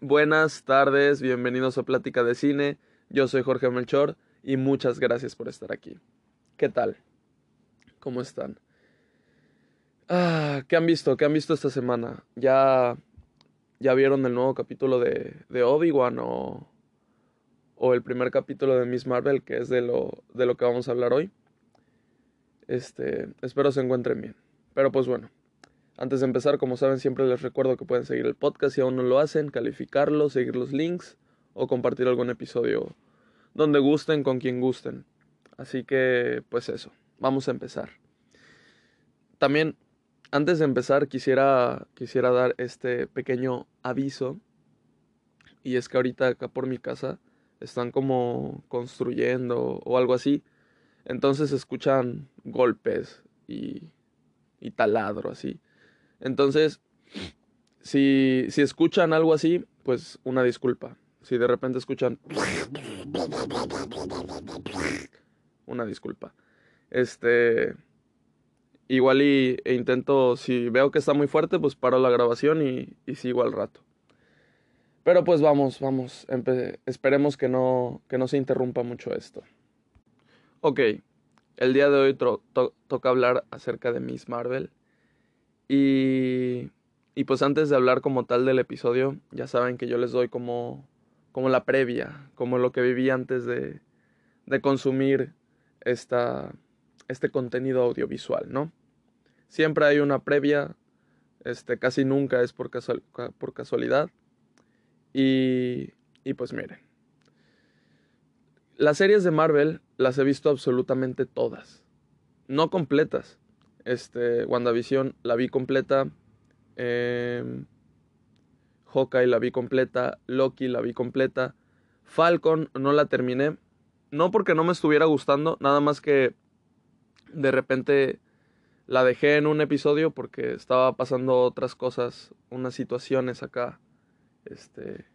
Buenas tardes, bienvenidos a Plática de Cine. Yo soy Jorge Melchor y muchas gracias por estar aquí. ¿Qué tal? ¿Cómo están? Ah, ¿qué han visto? ¿Qué han visto esta semana? ¿Ya, ya vieron el nuevo capítulo de, de Obi-Wan o, o el primer capítulo de Miss Marvel, que es de lo, de lo que vamos a hablar hoy? Este, espero se encuentren bien. Pero pues bueno, antes de empezar, como saben, siempre les recuerdo que pueden seguir el podcast si aún no lo hacen, calificarlo, seguir los links o compartir algún episodio donde gusten, con quien gusten. Así que, pues eso, vamos a empezar. También, antes de empezar, quisiera, quisiera dar este pequeño aviso. Y es que ahorita acá por mi casa están como construyendo o algo así. Entonces escuchan golpes y, y taladro así. Entonces, si, si escuchan algo así, pues una disculpa. Si de repente escuchan una disculpa. Este igual y e intento si veo que está muy fuerte, pues paro la grabación y, sigo al rato. Pero pues vamos, vamos, esperemos que no que no se interrumpa mucho esto. Ok, el día de hoy toca hablar acerca de Miss Marvel y, y pues antes de hablar como tal del episodio, ya saben que yo les doy como, como la previa, como lo que viví antes de, de consumir esta, este contenido audiovisual, ¿no? Siempre hay una previa, este, casi nunca es por, casual, por casualidad. Y, y pues miren, las series de Marvel las he visto absolutamente todas, no completas, este, WandaVision la vi completa. Eh, Hawkeye la vi completa. Loki la vi completa. Falcon no la terminé. No porque no me estuviera gustando, nada más que de repente la dejé en un episodio porque estaba pasando otras cosas, unas situaciones acá, este,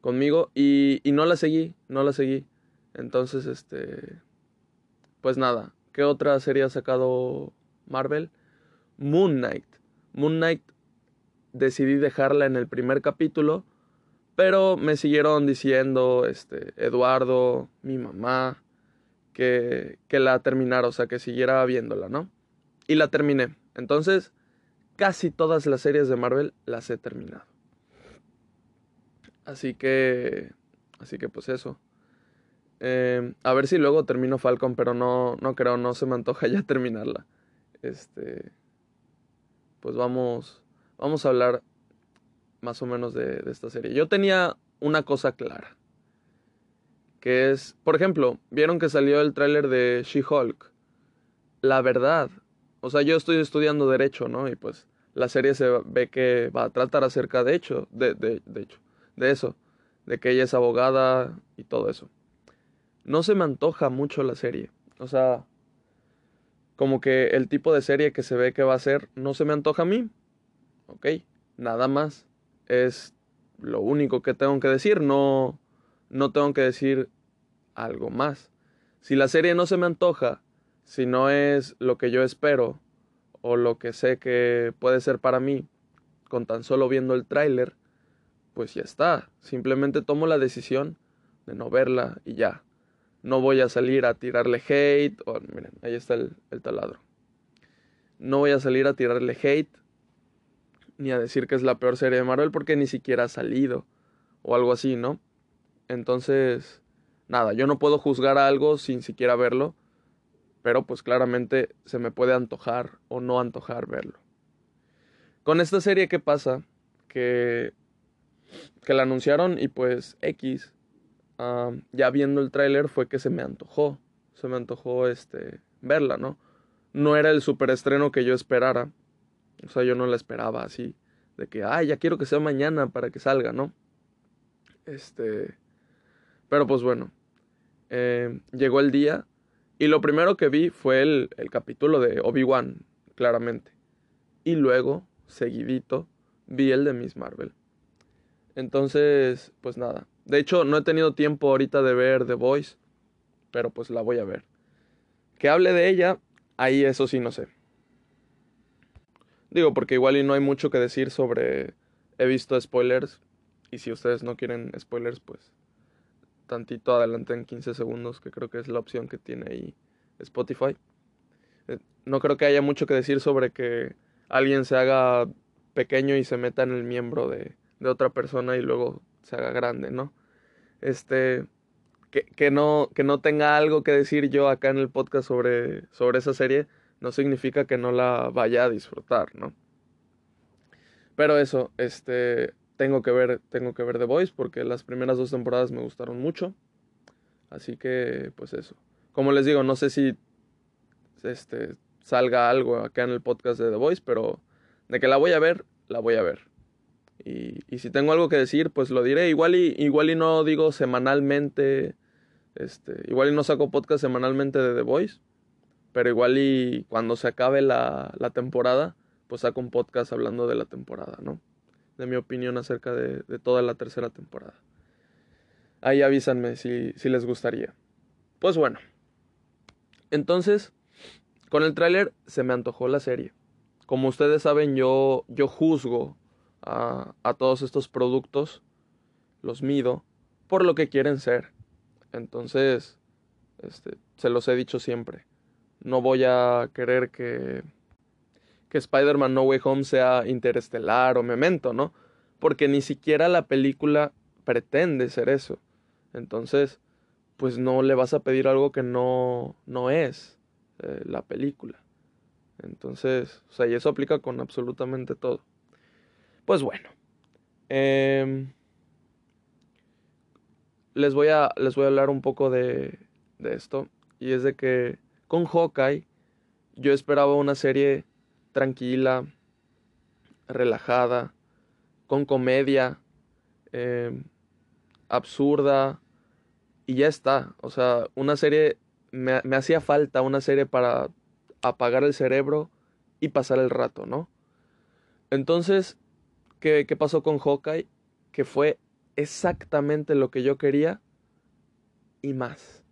conmigo y, y no la seguí, no la seguí. Entonces, este, pues nada, ¿qué otra serie ha sacado Marvel, Moon Knight. Moon Knight decidí dejarla en el primer capítulo, pero me siguieron diciendo, este, Eduardo, mi mamá, que, que la terminara, o sea, que siguiera viéndola, ¿no? Y la terminé. Entonces, casi todas las series de Marvel las he terminado. Así que, así que pues eso. Eh, a ver si luego termino Falcon, pero no, no creo, no se me antoja ya terminarla este, pues vamos, vamos a hablar más o menos de, esta serie. Yo tenía una cosa clara, que es, por ejemplo, vieron que salió el tráiler de She-Hulk. La verdad, o sea, yo estoy estudiando derecho, ¿no? Y pues la serie se ve que va a tratar acerca de hecho, de, de, de hecho, de eso, de que ella es abogada y todo eso. No se me antoja mucho la serie. O sea, como que el tipo de serie que se ve que va a ser no se me antoja a mí. Ok, nada más. Es lo único que tengo que decir, no, no tengo que decir algo más. Si la serie no se me antoja, si no es lo que yo espero o lo que sé que puede ser para mí, con tan solo viendo el tráiler, pues ya está. Simplemente tomo la decisión de no verla y ya. No voy a salir a tirarle hate. Miren, ahí está el, el taladro. No voy a salir a tirarle hate. Ni a decir que es la peor serie de Marvel porque ni siquiera ha salido. O algo así, ¿no? Entonces, nada, yo no puedo juzgar algo sin siquiera verlo. Pero pues claramente se me puede antojar o no antojar verlo. Con esta serie, ¿qué pasa? Que, que la anunciaron y pues X ya viendo el tráiler fue que se me antojó, se me antojó este verla, ¿no? No era el superestreno que yo esperara, o sea, yo no la esperaba así, de que, ay, ya quiero que sea mañana para que salga, ¿no? Este, pero pues bueno, eh, llegó el día y lo primero que vi fue el, el capítulo de Obi-Wan, claramente, y luego, seguidito, vi el de Miss Marvel. Entonces, pues nada, de hecho, no he tenido tiempo ahorita de ver The Voice, pero pues la voy a ver. Que hable de ella, ahí eso sí no sé. Digo, porque igual y no hay mucho que decir sobre... He visto spoilers Y si ustedes no quieren spoilers, pues tantito adelante en 15 segundos, que creo que es la opción que tiene ahí Spotify. Eh, no creo que haya mucho que decir sobre que alguien se haga pequeño y se meta en el miembro de, de otra persona y luego se haga grande, ¿no? Este, que, que, no, que no tenga algo que decir yo acá en el podcast sobre, sobre esa serie, no significa que no la vaya a disfrutar, ¿no? Pero eso, este, tengo que ver, tengo que ver The Voice porque las primeras dos temporadas me gustaron mucho. Así que, pues eso. Como les digo, no sé si este, salga algo acá en el podcast de The Voice, pero de que la voy a ver, la voy a ver. Y, si tengo algo que decir, pues lo diré. Igual y, igual y no digo semanalmente, este, igual y no saco podcast semanalmente de The Voice, pero igual y cuando se acabe la, la temporada, pues saco un podcast hablando de la temporada, ¿no? de mi opinión acerca de, toda la tercera temporada. Ahí avísanme si, si les gustaría. Pues bueno. Entonces, con el tráiler se me antojó la serie. Como ustedes saben, yo, yo juzgo a, a todos estos productos, los mido, por lo que quieren ser. Entonces, este, se los he dicho siempre. No voy a querer que que Spider-Man No Way Home sea interestelar o memento, ¿no? Porque ni siquiera la película pretende ser eso. Entonces, pues no le vas a pedir algo que no, no es eh, la película. Entonces, o sea, y eso aplica con absolutamente todo. Pues bueno. Em, les, voy a, les voy a hablar un poco de, de esto. Y es de que con Hawkeye yo esperaba una serie tranquila, relajada, con comedia, em, absurda, y ya está. O sea, una serie, me, me hacía falta una serie para apagar el cerebro y pasar el rato, ¿no? Entonces, ¿qué, ¿qué, pasó con Hawkeye? Que fue exactamente lo que yo quería y más.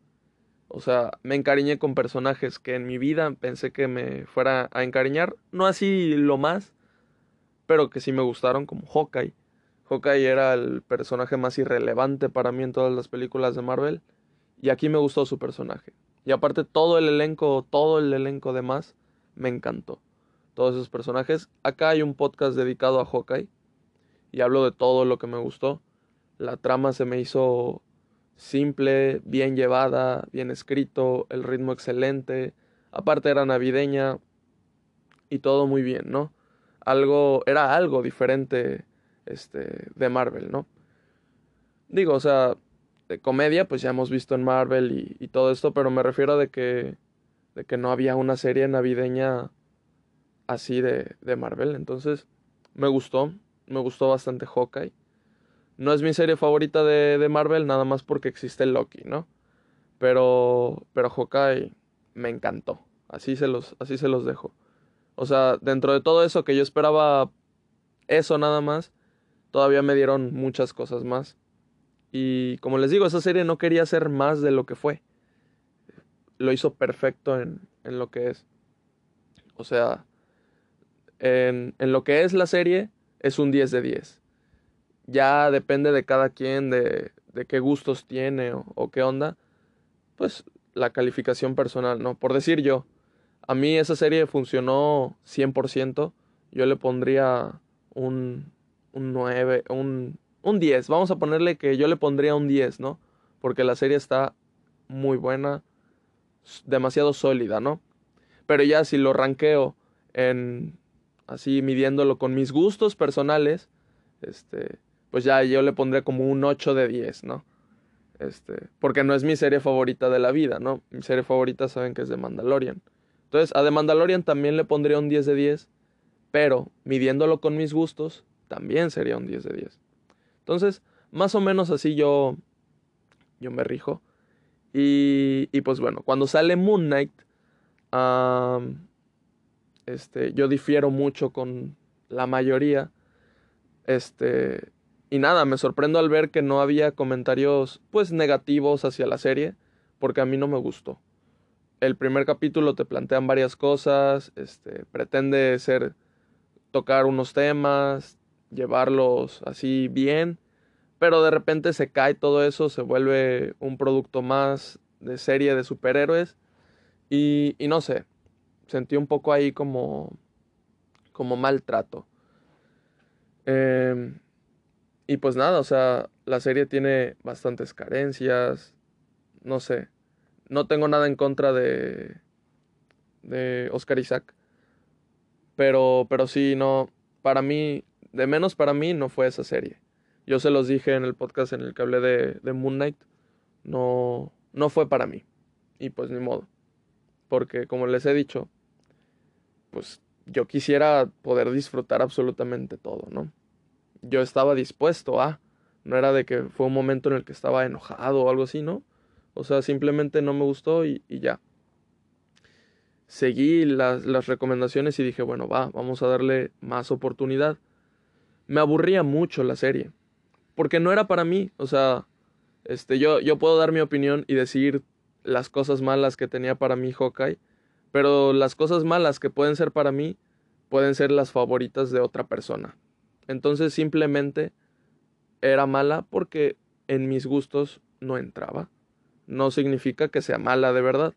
O sea, me encariñé con personajes que en mi vida pensé que me fuera a encariñar. No así lo más, pero que sí me gustaron, como Hawkeye. Hawkeye era el personaje más irrelevante para mí en todas las películas de Marvel. Y aquí me gustó su personaje. Y aparte todo el elenco, todo el elenco de más, me encantó. Todos esos personajes. Acá hay un podcast dedicado a Hawkeye. Y hablo de todo lo que me gustó. La trama se me hizo simple, bien llevada, bien escrito, el ritmo excelente, aparte era navideña y todo muy bien, ¿no? Algo, era algo diferente este, de Marvel, ¿no? Digo, o sea, de comedia, pues ya hemos visto en Marvel y, todo esto, pero me refiero de que, de que no había una serie navideña así de, de Marvel, entonces me gustó, me gustó bastante Hawkeye. No es mi serie favorita de, de Marvel, nada más porque existe Loki, ¿no? Pero, pero Hawkeye me encantó. Así se los, así se los dejo. O sea, dentro de todo eso que yo esperaba eso nada más, todavía me dieron muchas cosas más. Y como les digo, esa serie no quería ser más de lo que fue. Lo hizo perfecto en, en lo que es. O sea, en, en, lo que es la serie, es un 10 de 10 ya depende de cada quien, de, de qué gustos tiene o, qué onda, pues la calificación personal, ¿no? Por decir yo, a mí esa serie funcionó 100%, yo le pondría un, un 9, un, un 10, vamos a ponerle que yo le pondría un 10, ¿no? Porque la serie está muy buena, demasiado sólida, ¿no? Pero ya si lo ranqueo en así midiéndolo con mis gustos personales, este pues ya yo le pondré como un 8 de 10, ¿no? Este, porque no es mi serie favorita de la vida, ¿no? Mi serie favorita saben que es de Mandalorian. Entonces, a The Mandalorian también le pondría un 10 de 10, pero midiéndolo con mis gustos, también sería un 10 de 10. Entonces, más o menos así yo, yo me rijo. Y, y pues bueno, cuando sale Moon Knight, este, yo difiero mucho con la mayoría. Este, y nada, me sorprendo al ver que no había comentarios pues negativos hacia la serie, porque a mí no me gustó. El primer capítulo te plantean varias cosas, este, pretende ser tocar unos temas, llevarlos así bien, pero de repente se cae todo eso, se vuelve un producto más de serie de superhéroes y, y no sé, sentí un poco ahí como, como maltrato. Eh, y pues nada, o sea, la serie tiene bastantes carencias, no sé, no tengo nada en contra de, de Oscar Isaac, pero, pero sí, no, para mí, de menos para mí no fue esa serie. Yo se los dije en el podcast en el que hablé de, de Moon Knight, no, no fue para mí, y pues ni modo, porque como les he dicho, pues yo quisiera poder disfrutar absolutamente todo, ¿no? Yo estaba dispuesto a, no era de que fue un momento en el que estaba enojado o algo así, ¿no? O sea, simplemente no me gustó y, ya. Seguí las, las recomendaciones y dije, bueno, va, vamos a darle más oportunidad. Me aburría mucho la serie, porque no era para mí, o sea, este, yo, yo puedo dar mi opinión y decir las cosas malas que tenía para mí Hawkeye, pero las cosas malas que pueden ser para mí pueden ser las favoritas de otra persona. Entonces simplemente era mala porque en mis gustos no entraba. No significa que sea mala de verdad.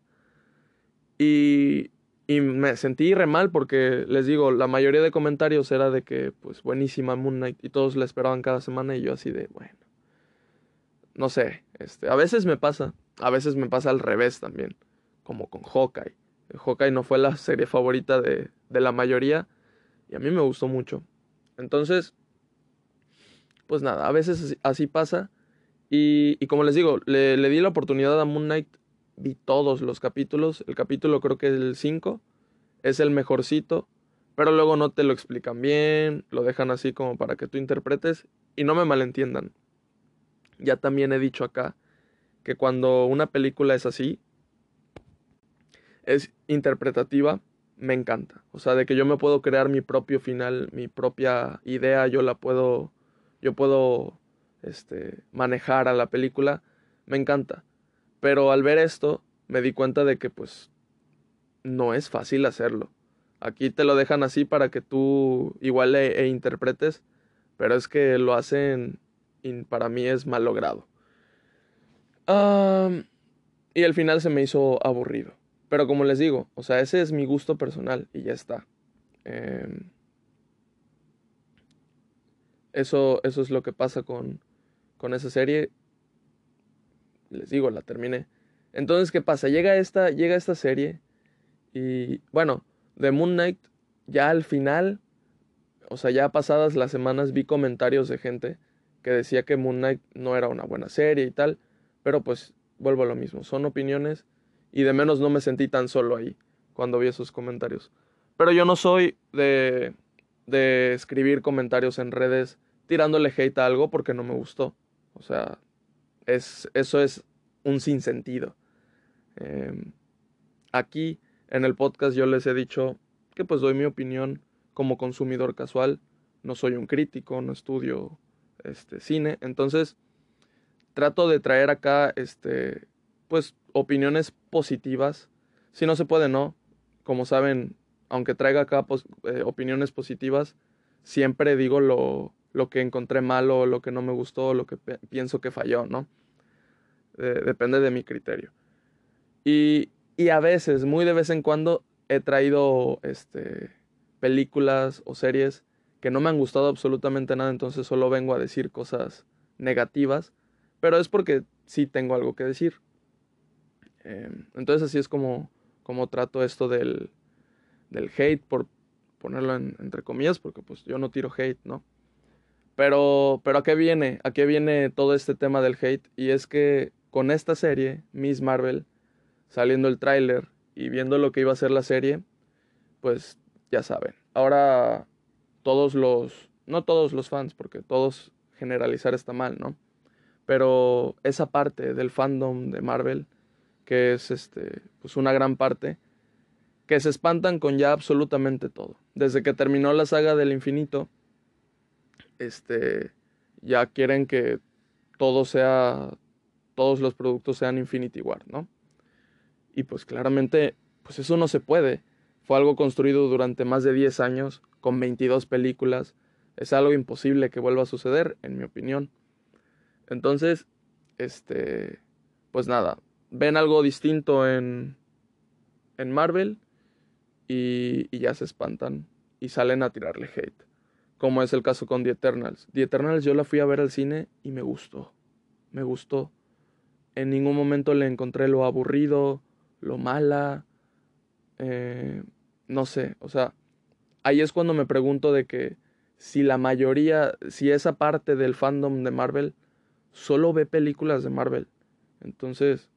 Y, y me sentí re mal porque les digo, la mayoría de comentarios era de que, pues, buenísima Moon Knight y todos la esperaban cada semana y yo así de, bueno, no sé, este, a veces me pasa, a veces me pasa al revés también, como con Hawkeye. Hawkeye no fue la serie favorita de, de la mayoría y a mí me gustó mucho. Entonces, pues nada, a veces así pasa. Y, y como les digo, le, le, di la oportunidad a Moon Knight, vi todos los capítulos. El capítulo creo que es el 5, es el mejorcito, pero luego no te lo explican bien, lo dejan así como para que tú interpretes y no me malentiendan. Ya también he dicho acá que cuando una película es así, es interpretativa, me encanta. O sea, de que yo me puedo crear mi propio final, mi propia idea, yo la puedo, yo puedo, este, manejar a la película, me encanta. Pero al ver esto, me di cuenta de que pues no es fácil hacerlo. Aquí te lo dejan así para que tú igual e, e interpretes, pero es que lo hacen y para mí es mal logrado. y el final se me hizo aburrido. Pero como les digo, o sea, ese es mi gusto personal y ya está. Em, eso, eso es lo que pasa con, con esa serie. Les digo, la terminé. Entonces, ¿qué pasa? Llega esta, llega esta serie y, bueno, de Moon Knight, ya al final, o sea, ya pasadas las semanas vi comentarios de gente que decía que Moon Knight no era una buena serie y tal, pero pues vuelvo a lo mismo, son opiniones y de menos no me sentí tan solo ahí cuando vi esos comentarios. Pero yo no soy de, de escribir comentarios en redes tirándole hate a algo porque no me gustó. O sea, es, eso es un sinsentido. Eh, aquí en el podcast yo les he dicho que pues doy mi opinión como consumidor casual. No soy un crítico, no estudio este, cine. Entonces, trato de traer acá este, pues opiniones positivas. Si no se puede, no. Como saben, aunque traiga acá eh, opiniones positivas, siempre digo lo, lo, que encontré malo, lo que no me gustó, lo que pienso que falló, ¿no? depende de mi criterio. Y, y, a veces, muy de vez en cuando, he traído este, películas o series que no me han gustado absolutamente nada, entonces solo vengo a decir cosas negativas, pero es porque sí tengo algo que decir. Em, entonces así es como, como trato esto del, del hate, por ponerlo entre comillas, porque pues yo no tiro hate, ¿no? Pero, pero ¿a qué viene? ¿A qué viene todo este tema del hate? Y es que con esta serie, Miss Marvel, saliendo el tráiler y viendo lo que iba a ser la serie, pues ya saben. Ahora todos los, no todos los fans, porque todos generalizar está mal, ¿no? Pero esa parte del fandom de Marvel que es este, pues una gran parte, que se espantan con ya absolutamente todo. Desde que terminó la saga del infinito, este, ya quieren que todo sea, todos los productos sean Infinity War, ¿no? Y pues claramente, pues eso no se puede. Fue algo construido durante más de 10 años, con 22 películas. Es algo imposible que vuelva a suceder, en mi opinión. Entonces, este, pues nada, ven algo distinto en, en Marvel y, y ya se espantan y salen a tirarle hate. Como es el caso con The Eternals. The Eternals yo la fui a ver al cine y me gustó. Me gustó. En ningún momento le encontré lo aburrido, lo mala. Eh, no sé, o sea, ahí es cuando me pregunto de que si la mayoría, si esa parte del fandom de Marvel solo ve películas de Marvel, entonces,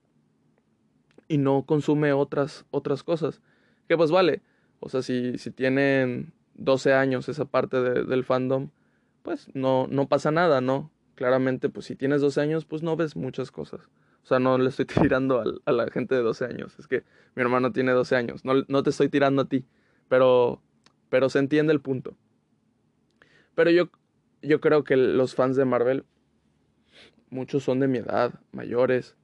y no consume otras, otras cosas, que pues vale, o sea, si, si tienen 12 años esa parte del fandom, pues no, no pasa nada, ¿no? Claramente, pues si tienes 12 años, pues no ves muchas cosas. O sea, no le estoy tirando a, la gente de 12 años. Es que mi hermano tiene 12 años. No, no te estoy tirando a ti. Pero, pero se entiende el punto. Pero yo, yo creo que los fans de Marvel, muchos son de mi edad, mayores.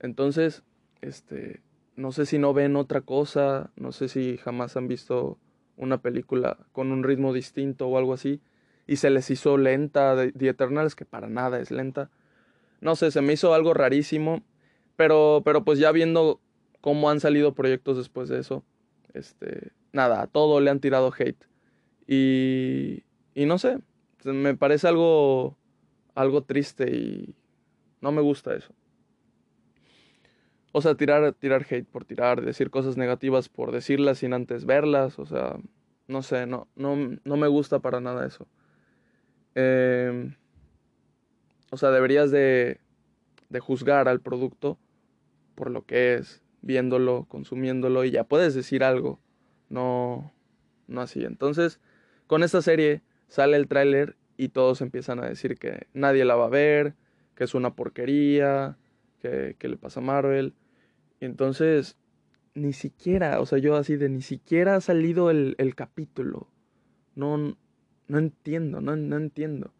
Entonces, este, no sé si no ven otra cosa, no sé si jamás han visto una película con un ritmo distinto o algo así, y se les hizo lenta The Eternals, que para nada es lenta. No sé, se me hizo algo rarísimo, pero, pero pues ya viendo cómo han salido proyectos después de eso, este, nada, a todo le han tirado hate. Y, y no sé, me parece algo, algo triste y no me gusta eso. O sea, tirar, tirar hate por tirar, decir cosas negativas por decirlas sin antes verlas, o sea, no sé, no, no, no me gusta para nada eso. Em, o sea, deberías de, de juzgar al producto por lo que es, viéndolo, consumiéndolo y ya puedes decir algo, no, no así. Entonces, con esta serie sale el tráiler y todos empiezan a decir que nadie la va a ver, que es una porquería, que, le pasa a Marvel. Entonces, ni siquiera, o sea, yo así de ni siquiera ha salido el, el capítulo. No, no entiendo, no, no entiendo.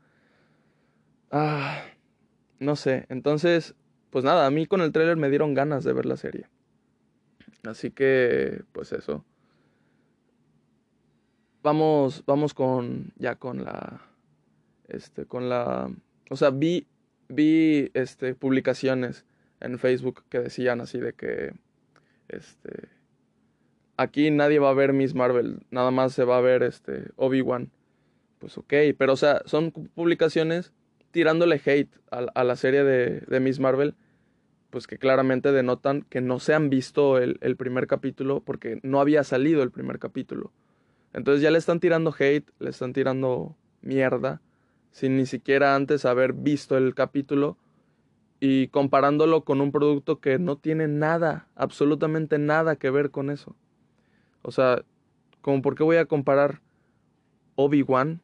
Ah, no sé. Entonces, pues nada, a mí con el tráiler me dieron ganas de ver la serie. Así que, pues eso vamos, vamos con, ya con la, este, con la, o sea, vi, vi, este, publicaciones en Facebook que decían así de que, este, aquí nadie va a ver Miss Marvel, nada más se va a ver, este, Obi-Wan. Pues ok, pero o sea, son publicaciones tirándole hate a, la serie de, de, Miss Marvel, pues que claramente denotan que no se han visto el, el primer capítulo porque no había salido el primer capítulo. Entonces ya le están tirando hate, le están tirando mierda, sin ni siquiera antes haber visto el capítulo y comparándolo con un producto que no tiene nada, absolutamente nada que ver con eso. O sea, como por qué voy a comparar Obi-Wan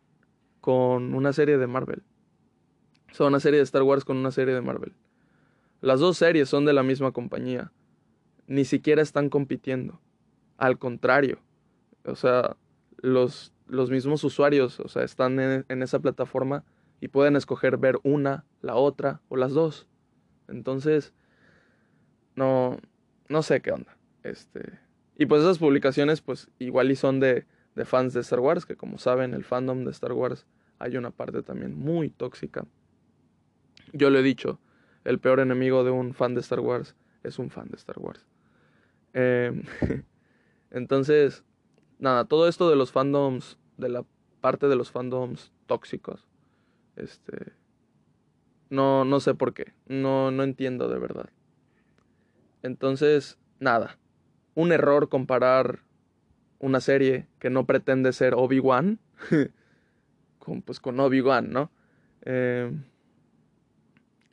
con una serie de Marvel. O sea, una serie de Star Wars con una serie de Marvel. Las dos series son de la misma compañía. Ni siquiera están compitiendo. Al contrario. O sea, los, los mismos usuarios, o sea, están en, esa plataforma y pueden escoger ver una, la otra o las dos. Entonces, no, no sé qué onda. Este, y pues esas publicaciones, pues igual y son de, de fans de Star Wars, que como saben, el fandom de Star Wars hay una parte también muy tóxica. Yo lo he dicho, el peor enemigo de un fan de Star Wars es un fan de Star Wars. Em, entonces, nada, todo esto de los fandoms, de la parte de los fandoms tóxicos, este, no, no sé por qué, no, no entiendo de verdad. Entonces, nada, un error comparar una serie que no pretende ser Obi-Wan con, pues, con Obi-Wan, ¿no? Eh,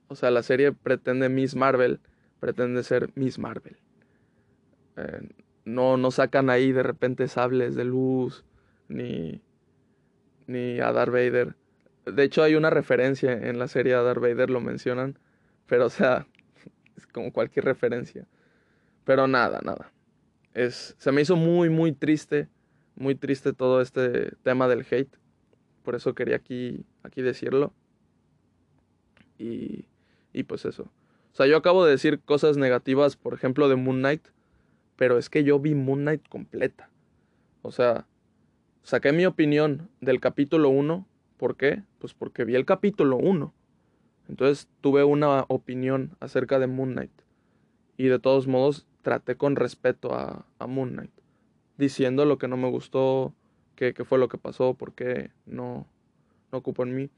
o sea, la serie pretende Miss Marvel, pretende ser Miss Marvel. Eh, no, no sacan ahí de repente sables de luz, ni, ni a Darth Vader. De hecho, hay una referencia en la serie a Darth Vader, lo mencionan, pero o sea, es como cualquier referencia. Pero nada, nada. Es, se me hizo muy, muy triste, muy triste todo este tema del hate. Por eso quería aquí, aquí decirlo. Y, y pues eso. O sea, yo acabo de decir cosas negativas, por ejemplo, de Moon Knight pero es que yo vi Moon Knight completa. O sea, saqué mi opinión del capítulo 1. ¿Por qué? Pues porque vi el capítulo 1. Entonces tuve una opinión acerca de Moon Knight. Y de todos modos traté con respeto a, Moon Knight. Diciendo lo que no me gustó, qué fue lo que pasó, por qué no, no ocupó en mí.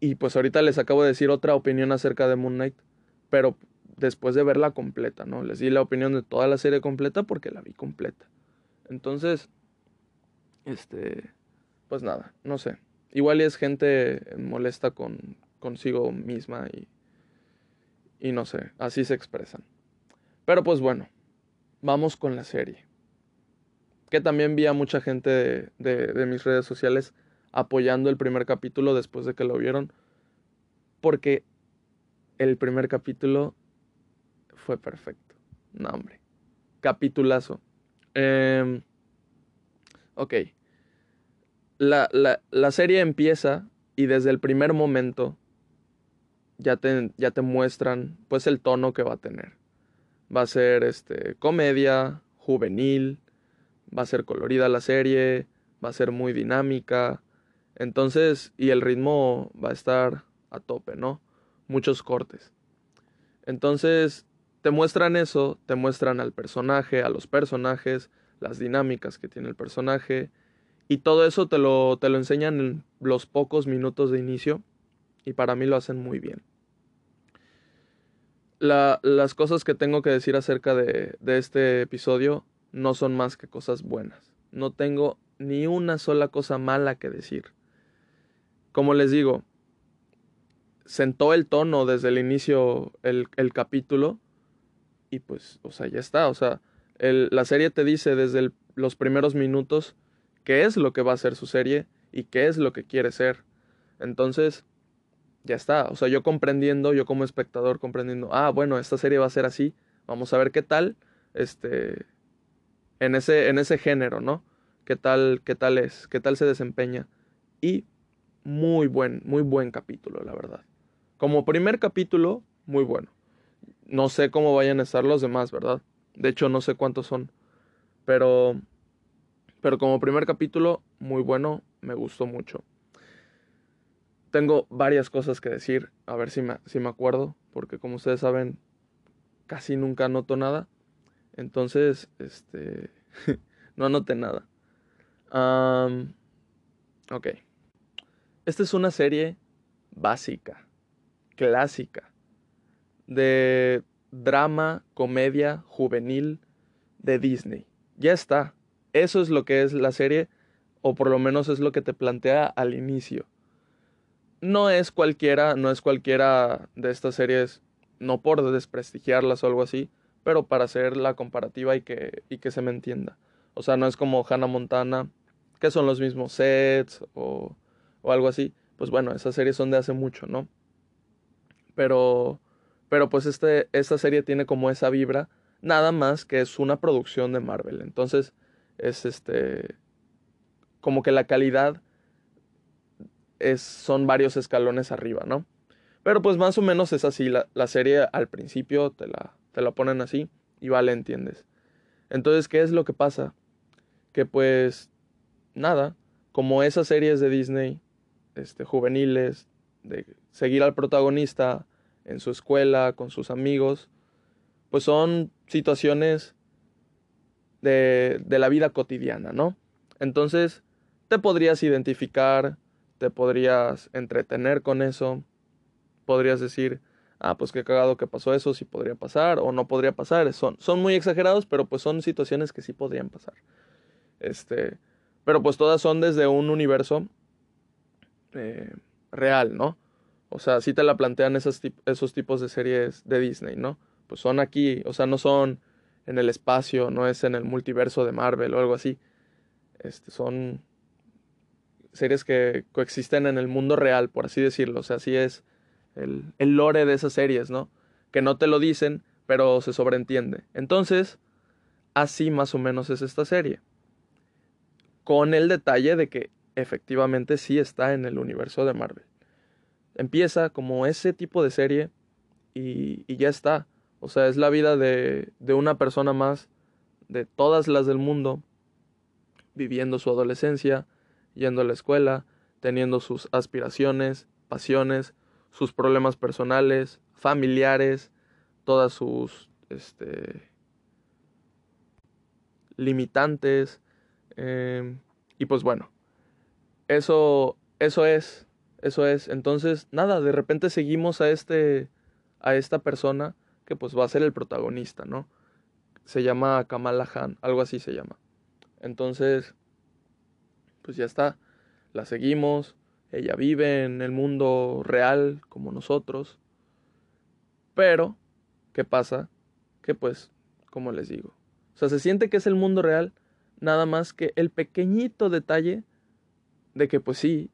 Y pues ahorita les acabo de decir otra opinión acerca de Moon Knight. Pero después de verla completa, ¿no? Les di la opinión de toda la serie completa porque la vi completa. Entonces, este, pues nada, no sé. Igual es gente molesta con consigo misma y, y no sé, así se expresan. Pero pues bueno, vamos con la serie. Que también vi a mucha gente de, de, mis redes sociales apoyando el primer capítulo después de que lo vieron. Porque el primer capítulo fue perfecto. No, hombre. Capitulazo. Eh, ok. La, la, la, serie empieza y desde el primer momento ya te, ya te muestran pues el tono que va a tener. Va a ser este, comedia, juvenil, va a ser colorida la serie, va a ser muy dinámica. Entonces, y el ritmo va a estar a tope, ¿no? Muchos cortes. Entonces, te muestran eso, te muestran al personaje, a los personajes, las dinámicas que tiene el personaje, y todo eso te lo, te lo enseñan en los pocos minutos de inicio, y para mí lo hacen muy bien. La, las cosas que tengo que decir acerca de, de este episodio no son más que cosas buenas. No tengo ni una sola cosa mala que decir. Como les digo, sentó el tono desde el inicio el, el capítulo y pues, o sea, ya está. O sea, el, la serie te dice desde los primeros minutos qué es lo que va a ser su serie y qué es lo que quiere ser. Entonces, ya está. O sea, yo comprendiendo, yo como espectador comprendiendo, ah, bueno, esta serie va a ser así. Vamos a ver qué tal, este, en ese, en ese género, ¿no? ¿Qué tal, qué tal es? ¿Qué tal se desempeña? Y muy buen, muy buen capítulo, la verdad. Como primer capítulo, muy bueno. No sé cómo vayan a estar los demás, ¿verdad? De hecho, no sé cuántos son. Pero. Pero como primer capítulo, muy bueno, me gustó mucho. Tengo varias cosas que decir, a ver si me, si me acuerdo, porque como ustedes saben, casi nunca anoto nada. Entonces, este. no anoté nada. Ok. Esta es una serie básica, clásica de drama, comedia, juvenil de Disney. Ya está. Eso es lo que es la serie, o por lo menos es lo que te plantea al inicio. No es cualquiera, no es cualquiera de estas series, no por desprestigiarlas o algo así, pero para hacer la comparativa y que, y que se me entienda. O sea, no es como Hannah Montana, que son los mismos sets o, o algo así. Pues bueno, esas series son de hace mucho, ¿no? Pero pero pues este, esta serie tiene como esa vibra, nada más que es una producción de Marvel. Entonces es este, como que la calidad es, son varios escalones arriba, ¿no? Pero pues más o menos es así, la, la serie al principio te la, te ponen así y vale, entiendes. Entonces, ¿qué es lo que pasa? Que pues nada, como esas series de Disney, este, juveniles, de seguir al protagonista, en su escuela, con sus amigos, pues son situaciones de, de la vida cotidiana, ¿no? Entonces, te podrías identificar, te podrías entretener con eso, podrías decir, ah, pues qué cagado que pasó eso, sí podría pasar o no podría pasar. Son, son muy exagerados, pero pues son situaciones que sí podrían pasar. Este, pero pues todas son desde un universo eh, real, ¿no? O sea, sí te la plantean esos, esos tipos de series de Disney, ¿no? Pues son aquí, o sea, no son en el espacio, no es en el multiverso de Marvel o algo así. Este, son series que coexisten en el mundo real, por así decirlo. O sea, así es el, el lore de esas series, ¿no? Que no te lo dicen, pero se sobreentiende. Entonces, así más o menos es esta serie. Con el detalle de que efectivamente sí está en el universo de Marvel. Empieza como ese tipo de serie y, y ya está. O sea, es la vida de, de una persona más, de todas las del mundo, viviendo su adolescencia, yendo a la escuela, teniendo sus aspiraciones, pasiones, sus problemas personales, familiares, todas sus este, limitantes. Em, y pues bueno, eso, eso es, eso es. Entonces, nada, de repente seguimos a este, a esta persona que pues va a ser el protagonista, ¿no? Se llama Kamala Han, algo así se llama. Entonces, pues ya está, la seguimos, ella vive en el mundo real como nosotros, pero, ¿qué pasa? Que pues, como les digo, o sea, se siente que es el mundo real, nada más que el pequeñito detalle de que pues sí,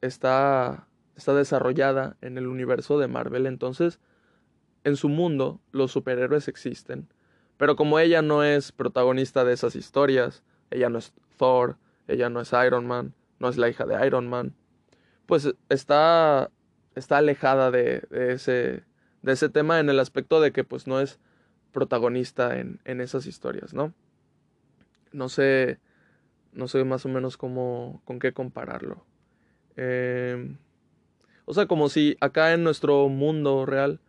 está, está desarrollada en el universo de Marvel, entonces en su mundo los superhéroes existen, pero como ella no es protagonista de esas historias, ella no es Thor, ella no es Iron Man, no es la hija de Iron Man, pues está, está alejada de, ese, de ese tema en el aspecto de que pues no es protagonista en, en esas historias, ¿no? No sé, no sé más o menos cómo, con qué compararlo. Em, o sea, como si acá en nuestro mundo real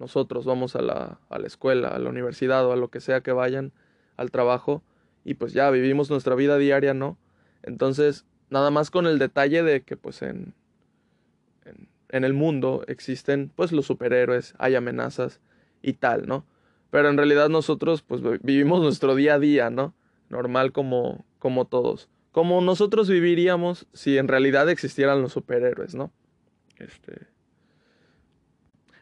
nosotros vamos a la, a la escuela, a la universidad o a lo que sea que vayan al trabajo y pues ya vivimos nuestra vida diaria, ¿no? Entonces, nada más con el detalle de que pues en, en, el mundo existen pues los superhéroes, hay amenazas y tal, ¿no? Pero en realidad nosotros pues vivimos nuestro día a día, ¿no? Normal como, como todos. Como nosotros viviríamos si en realidad existieran los superhéroes, ¿no? Este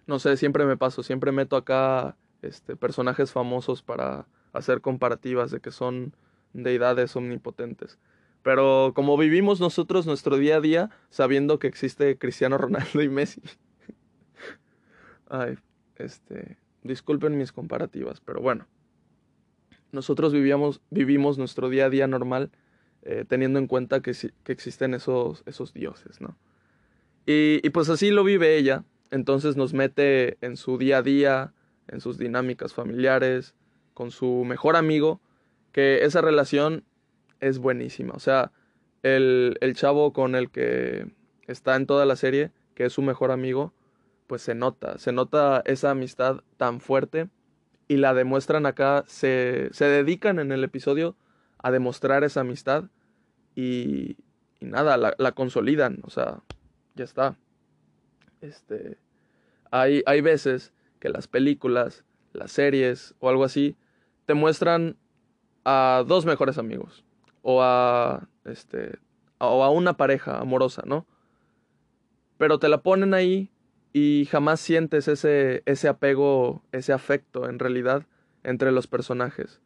no sé, siempre me paso, siempre meto acá este, personajes famosos para hacer comparativas de que son deidades omnipotentes. Pero como vivimos nosotros nuestro día a día sabiendo que existe Cristiano Ronaldo y Messi. Ay, este, disculpen mis comparativas, pero bueno. Nosotros vivíamos, vivimos nuestro día a día normal eh, teniendo en cuenta que, que existen esos, esos dioses, ¿no? Y, y pues así lo vive ella, entonces nos mete en su día a día, en sus dinámicas familiares, con su mejor amigo, que esa relación es buenísima. O sea, el, el chavo con el que está en toda la serie, que es su mejor amigo, pues se nota, se nota esa amistad tan fuerte y la demuestran acá, se, se dedican en el episodio a demostrar esa amistad y, y nada, la, la consolidan, o sea, ya está. Este, hay, hay veces que las películas, las series o algo así te muestran a dos mejores amigos o a este o a una pareja amorosa, ¿no? Pero te la ponen ahí y jamás sientes ese ese apego, ese afecto en realidad entre los personajes.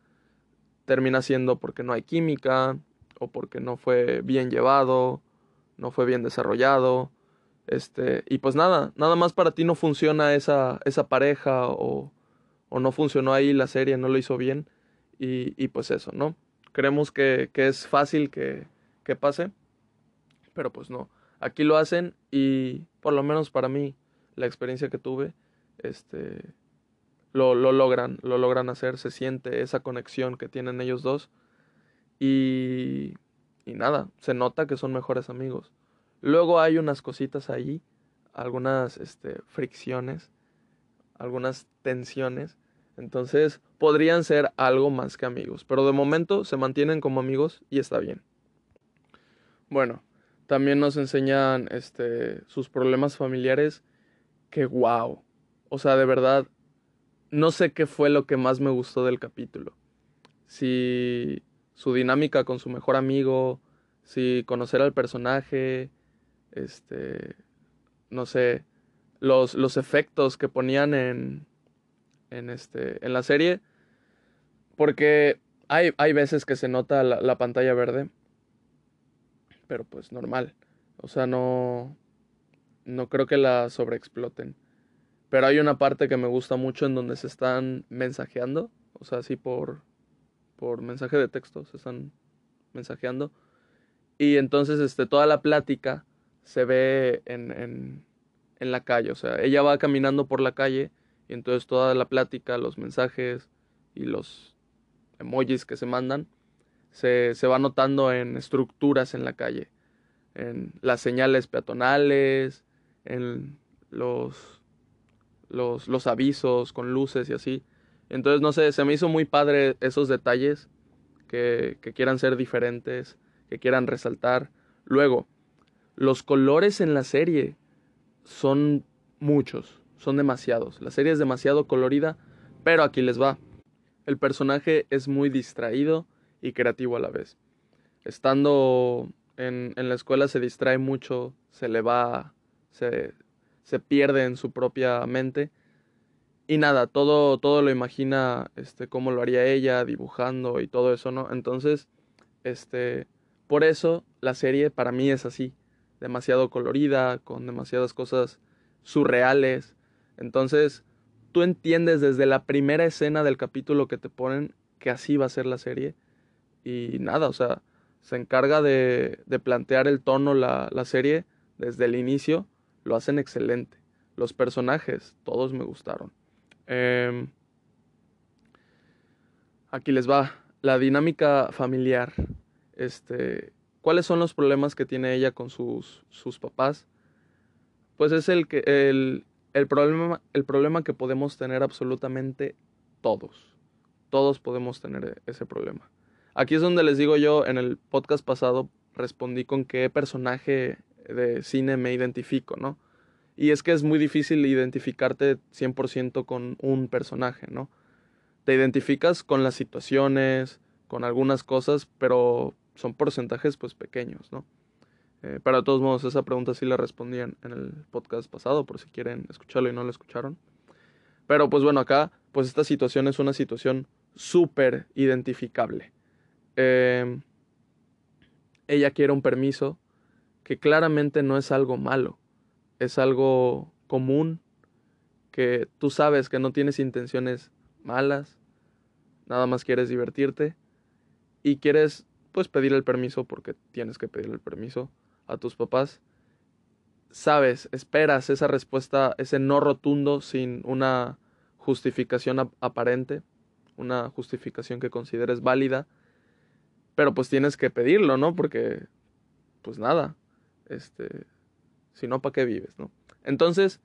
Termina siendo porque no hay química o porque no fue bien llevado, no fue bien desarrollado este, y pues nada, nada más para ti no funciona esa, esa pareja o, o no funcionó ahí la serie, no lo hizo bien. Y, y pues eso, ¿no? Creemos que, que es fácil que, que, pase, pero pues no. Aquí lo hacen y por lo menos para mí, la experiencia que tuve, este, lo, lo logran, lo logran hacer, se siente esa conexión que tienen ellos dos. Y, y nada, se nota que son mejores amigos. Luego hay unas cositas ahí, algunas este, fricciones, algunas tensiones. Entonces podrían ser algo más que amigos. Pero de momento se mantienen como amigos y está bien. Bueno, también nos enseñan este, sus problemas familiares. Que wow. O sea, de verdad, no sé qué fue lo que más me gustó del capítulo. Si su dinámica con su mejor amigo, si conocer al personaje, este, no sé, los, los efectos que ponían en, en, este, en la serie, porque hay, hay veces que se nota la, la pantalla verde, pero pues normal, o sea, no, no creo que la sobreexploten. Pero hay una parte que me gusta mucho en donde se están mensajeando, o sea, así por, por mensaje de texto, se están mensajeando. Y entonces este, toda la plática se ve en, en, en, la calle. O sea, ella va caminando por la calle y entonces toda la plática, los mensajes y los emojis que se mandan se, se va notando en estructuras en la calle, en las señales peatonales, en los, los, los avisos con luces y así. Entonces, no sé, se me hizo muy padre esos detalles que, que quieran ser diferentes, que quieran resaltar. Luego, los colores en la serie son muchos, son demasiados. La serie es demasiado colorida, pero aquí les va. El personaje es muy distraído y creativo a la vez. Estando en, en la escuela se distrae mucho, se le va, se, se pierde en su propia mente. Y nada, todo, todo lo imagina este, cómo lo haría ella, dibujando y todo eso, ¿no? Entonces, este, por eso la serie para mí es así, demasiado colorida, con demasiadas cosas surreales. Entonces, tú entiendes desde la primera escena del capítulo que te ponen que así va a ser la serie. Y nada, o sea, se encarga de, de plantear el tono la, la serie desde el inicio. Lo hacen excelente. Los personajes, todos me gustaron. Eh, aquí les va. La dinámica familiar. Este, ¿Cuáles son los problemas que tiene ella con sus, sus papás? Pues es el, que, el, el, problema, el problema que podemos tener absolutamente todos. Todos podemos tener ese problema. Aquí es donde les digo yo, en el podcast pasado respondí con qué personaje de cine me identifico, ¿no? Y es que es muy difícil identificarte 100% con un personaje, ¿no? Te identificas con las situaciones, con algunas cosas, pero son porcentajes pues pequeños, ¿no? Eh, pero de todos modos, esa pregunta sí la respondían en el podcast pasado, por si quieren escucharlo y no lo escucharon. Pero pues bueno, acá, pues esta situación es una situación súper identificable. Eh, ella quiere un permiso que claramente no es algo malo, es algo común, que tú sabes que no tienes intenciones malas, nada más quieres divertirte y quieres pues pedir el permiso porque tienes que pedir el permiso a tus papás. Sabes, esperas esa respuesta, ese no rotundo sin una justificación aparente, una justificación que consideres válida, pero pues tienes que pedirlo, ¿no? Porque pues nada, este si no para qué vives, ¿no? Entonces,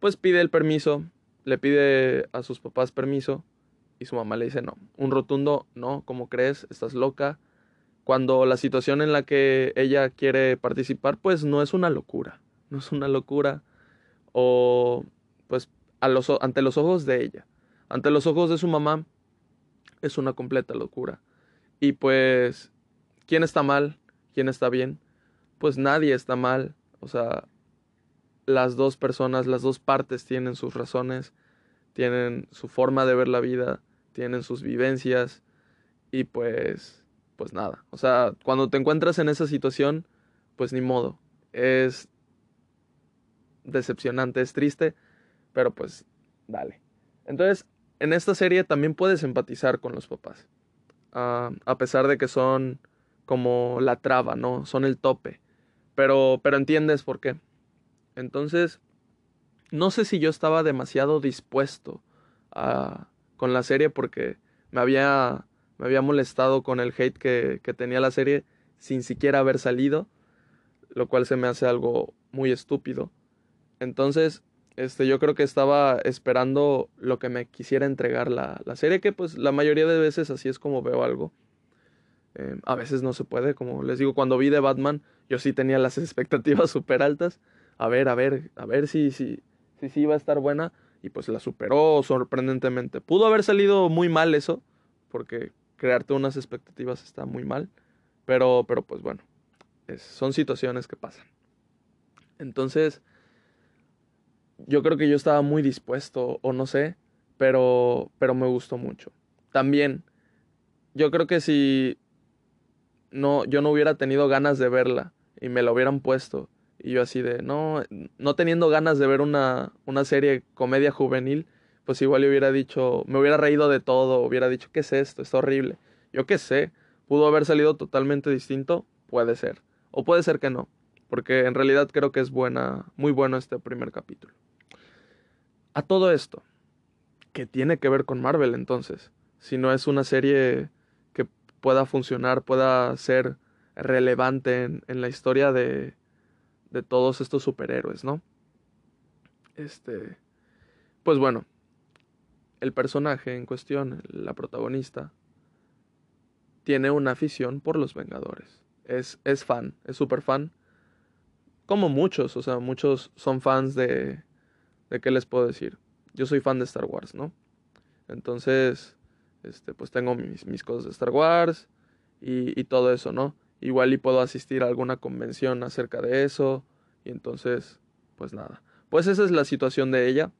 pues pide el permiso, le pide a sus papás permiso y su mamá le dice no, un rotundo no, ¿cómo crees? Estás loca cuando la situación en la que ella quiere participar pues no es una locura, no es una locura o pues ante los ojos de ella, ante los ojos de su mamá es una completa locura. Y pues, ¿quién está mal? ¿Quién está bien? Pues nadie está mal. O sea, las dos personas, las dos partes tienen sus razones, tienen su forma de ver la vida, tienen sus vivencias y pues pues nada. O sea, cuando te encuentras en esa situación, pues ni modo. Es decepcionante, es triste, pero pues dale. Entonces, en esta serie también puedes empatizar con los papás. Uh, a pesar de que son como la traba, ¿no? Son el tope. Pero, pero entiendes por qué. Entonces, no sé si yo estaba demasiado dispuesto a, con la serie porque me había me había molestado con el hate que, tenía la serie sin siquiera haber salido, lo cual se me hace algo muy estúpido. Entonces, este, yo creo que estaba esperando lo que me quisiera entregar la, la serie, que pues la mayoría de veces así es como veo algo. Eh, a veces no se puede, como les digo, cuando vi de Batman, yo sí tenía las expectativas súper altas. A ver, a ver, a ver si, si, si, si iba a estar buena. Y pues la superó sorprendentemente. Pudo haber salido muy mal eso, porque crearte unas expectativas está muy mal, pero, pero pues bueno, son situaciones que pasan. Entonces, yo creo que yo estaba muy dispuesto, o no sé, pero, pero me gustó mucho. También, yo creo que si no, yo no hubiera tenido ganas de verla y me la hubieran puesto, y yo así de, no, no teniendo ganas de ver una, una serie comedia juvenil, pues igual le hubiera dicho, me hubiera reído de todo, hubiera dicho, ¿qué es esto? Es horrible. Yo qué sé, pudo haber salido totalmente distinto, puede ser. O puede ser que no, porque en realidad creo que es buena, muy bueno este primer capítulo. A todo esto, ¿qué tiene que ver con Marvel entonces? Si no es una serie que pueda funcionar, pueda ser relevante en, en la historia de, de todos estos superhéroes, ¿no? Este, pues bueno, el personaje en cuestión, la protagonista, tiene una afición por los Vengadores. Es, es fan, es súper fan. Como muchos, o sea, muchos son fans de... ¿De qué les puedo decir? Yo soy fan de Star Wars, ¿no? Entonces, este, pues tengo mis, mis cosas de Star Wars y, y todo eso, ¿no? Igual y puedo asistir a alguna convención acerca de eso. Y entonces, pues nada. Pues esa es la situación de ella.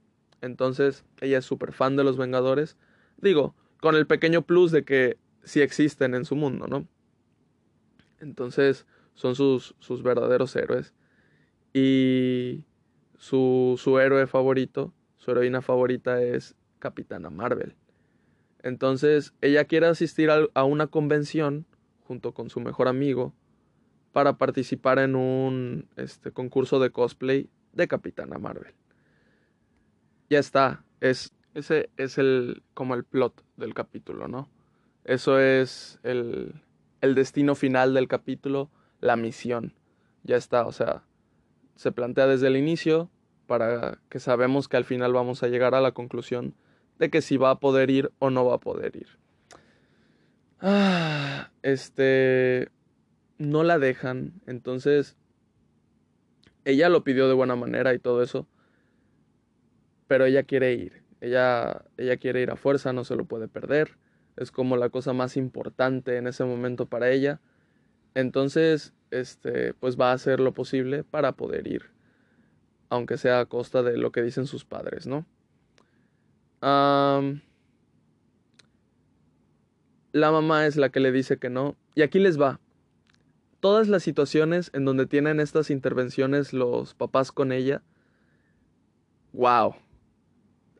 Entonces, ella es súper fan de los Vengadores. Digo, con el pequeño plus de que sí existen en su mundo, ¿no? Entonces, son sus, sus verdaderos héroes. Y su, su héroe favorito, su heroína favorita es Capitana Marvel. Entonces, ella quiere asistir a una convención junto con su mejor amigo para participar en un este, concurso de cosplay de Capitana Marvel. Ya está, es, ese es el, como el plot del capítulo, ¿no? Eso es el, el destino final del capítulo, la misión. Ya está, o sea, se plantea desde el inicio para que sabemos que al final vamos a llegar a la conclusión de que si va a poder ir o no va a poder ir. Ah, este, no la dejan, entonces ella lo pidió de buena manera y todo eso, pero ella quiere ir, ella, ella quiere ir a fuerza, no se lo puede perder, es como la cosa más importante en ese momento para ella, entonces, este, pues va a hacer lo posible para poder ir, aunque sea a costa de lo que dicen sus padres, ¿no? la mamá es la que le dice que no, y aquí les va, todas las situaciones en donde tienen estas intervenciones los papás con ella, wow,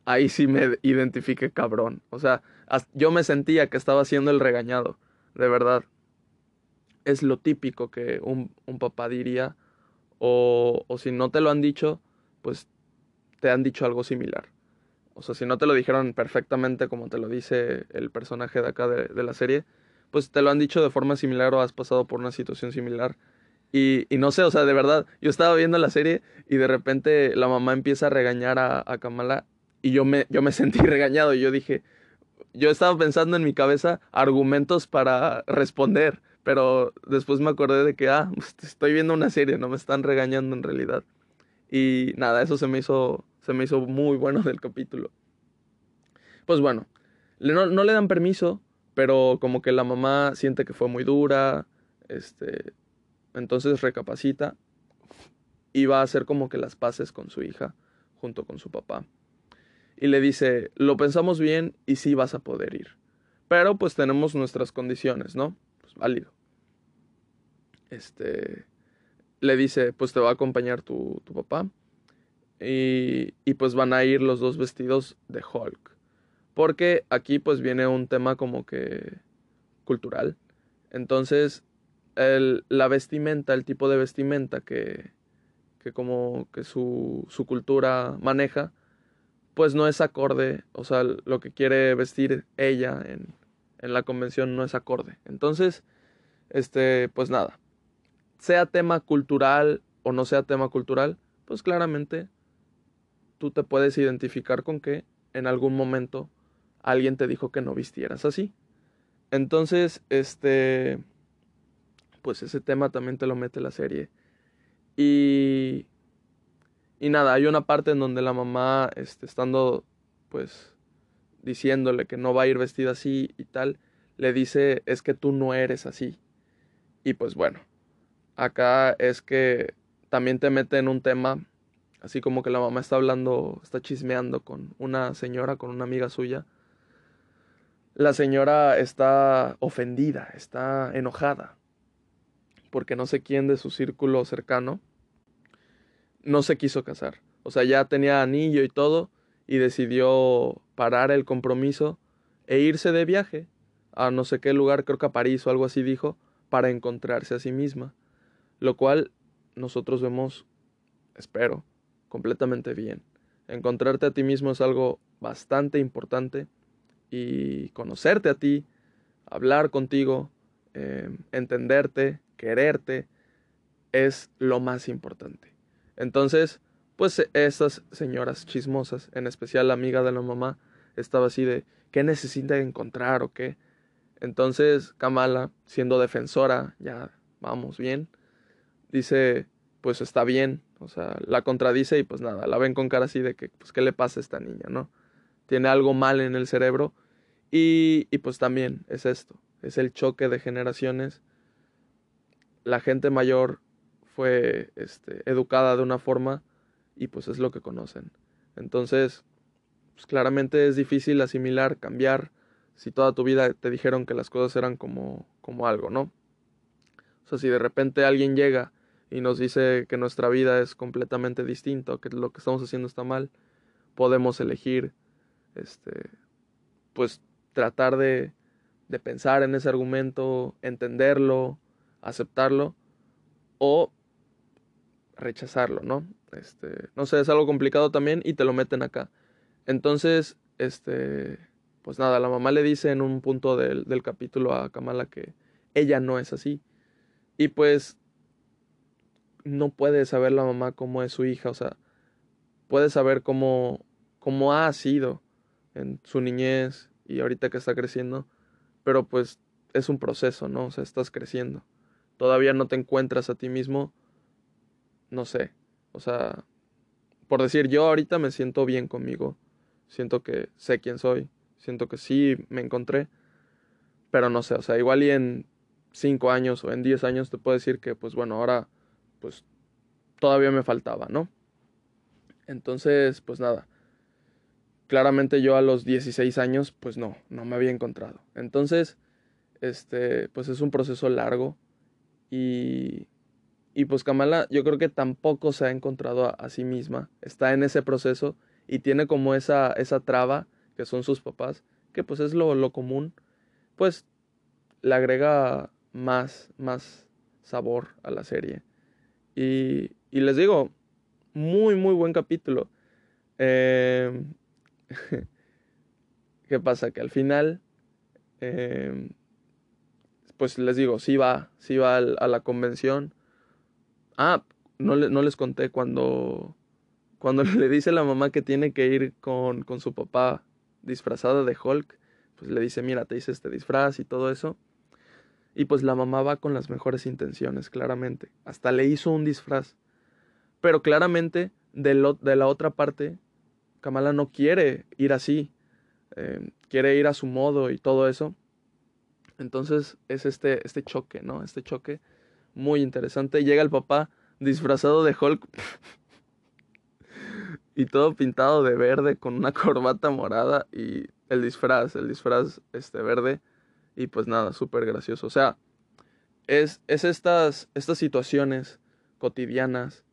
ahí sí me identifique cabrón. O sea, yo me sentía que estaba siendo el regañado, de verdad. Es lo típico que un, papá diría, o, o, si no te lo han dicho, pues te han dicho algo similar. O sea, si no te lo dijeron perfectamente como te lo dice el personaje de acá de la serie, pues te lo han dicho de forma similar o has pasado por una situación similar. Y, no sé, o sea, de verdad, yo estaba viendo la serie y de repente la mamá empieza a regañar a, Kamala y yo me, yo me sentí regañado y yo dije, yo estaba pensando en mi cabeza argumentos para responder, pero después me acordé de que, ah, estoy viendo una serie, no me están regañando en realidad. Y nada, eso se me hizo, se me hizo muy bueno del capítulo. Pues bueno, no, no le dan permiso pero como que la mamá siente que fue muy dura, este, entonces recapacita y va a hacer como que las paces con su hija junto con su papá. Y le dice, lo pensamos bien y sí vas a poder ir. Pero pues tenemos nuestras condiciones, ¿no? Pues válido. Este, le dice, pues te va a acompañar tu, tu papá. Y, y pues van a ir los dos vestidos de Hulk. Porque aquí pues viene un tema como que cultural. Entonces, el, la vestimenta, el tipo de vestimenta que, que como que su, su cultura maneja, pues no es acorde, o sea, lo que quiere vestir ella en, en la convención no es acorde. Entonces, este, pues nada, sea tema cultural o no sea tema cultural, pues claramente tú te puedes identificar con que en algún momento alguien te dijo que no vistieras así. Entonces, este, pues ese tema también te lo mete la serie. Y, y nada, hay una parte en donde la mamá, este, estando, pues, diciéndole que no va a ir vestida así y tal, le dice, es que tú no eres así. Y pues bueno, acá es que también te mete en un tema, así como que la mamá está hablando, está chismeando con una señora, con una amiga suya, la señora está ofendida, está enojada, porque no sé quién de su círculo cercano no se quiso casar. O sea, ya tenía anillo y todo, y decidió parar el compromiso e irse de viaje a no sé qué lugar, creo que a París o algo así dijo, para encontrarse a sí misma. Lo cual nosotros vemos, espero, completamente bien. Encontrarte a ti mismo es algo bastante importante y conocerte a ti, hablar contigo, eh, entenderte, quererte, es lo más importante. Entonces, pues esas señoras chismosas, en especial la amiga de la mamá, estaba así de, ¿qué necesita encontrar o qué? Entonces Kamala, siendo defensora, ya vamos bien, dice, pues está bien, o sea, la contradice y pues nada, la ven con cara así de que, pues, ¿qué le pasa a esta niña, no? Tiene algo mal en el cerebro y, y pues también es esto, es el choque de generaciones. La gente mayor fue este, educada de una forma y pues es lo que conocen. Entonces, pues claramente es difícil asimilar, cambiar, si toda tu vida te dijeron que las cosas eran como, como algo, ¿no? O sea, si de repente alguien llega y nos dice que nuestra vida es completamente distinta, que lo que estamos haciendo está mal, podemos elegir, este, pues tratar de, de pensar en ese argumento, entenderlo, aceptarlo o rechazarlo, ¿no? Este, no sé, es algo complicado también y te lo meten acá. Entonces, este, pues nada, la mamá le dice en un punto del, del capítulo a Kamala que ella no es así. Y pues no puede saber la mamá cómo es su hija, o sea, puede saber cómo, cómo ha sido en su niñez y ahorita que está creciendo, pero pues es un proceso, ¿no? O sea, estás creciendo. Todavía no te encuentras a ti mismo, no sé, o sea, por decir, yo ahorita me siento bien conmigo, siento que sé quién soy, Siento que sí me encontré, pero no sé, o sea, igual y en 5 años o en 10 años te puedo decir que, pues bueno, ahora, pues todavía me faltaba, ¿no? Entonces, pues nada, claramente yo a los 16 años, pues no, no me había encontrado. Entonces, este, pues es un proceso largo y, y pues Kamala yo creo que tampoco se ha encontrado a, a, sí misma, está en ese proceso y tiene como esa, esa traba que son sus papás, que pues es lo, lo común, pues le agrega más, más sabor a la serie. Y, y les digo, muy, muy buen capítulo. Eh, ¿Qué pasa? Que al final, eh, pues les digo, sí va, sí va a la convención. Ah, no, le, no les conté cuando, cuando le dice la mamá que tiene que ir con, con su papá disfrazada de Hulk, pues le dice, mira, te hice este disfraz y todo eso. Y pues la mamá va con las mejores intenciones, claramente. Hasta le hizo un disfraz. Pero claramente, de, lo, de la otra parte, Kamala no quiere ir así. Eh, quiere ir a su modo y todo eso. Entonces es este, este choque, ¿no? Este choque muy interesante. Llega el papá disfrazado de Hulk. y todo pintado de verde con una corbata morada y el disfraz, el disfraz este verde y pues nada, súper gracioso. O sea, es, es estas, estas situaciones cotidianas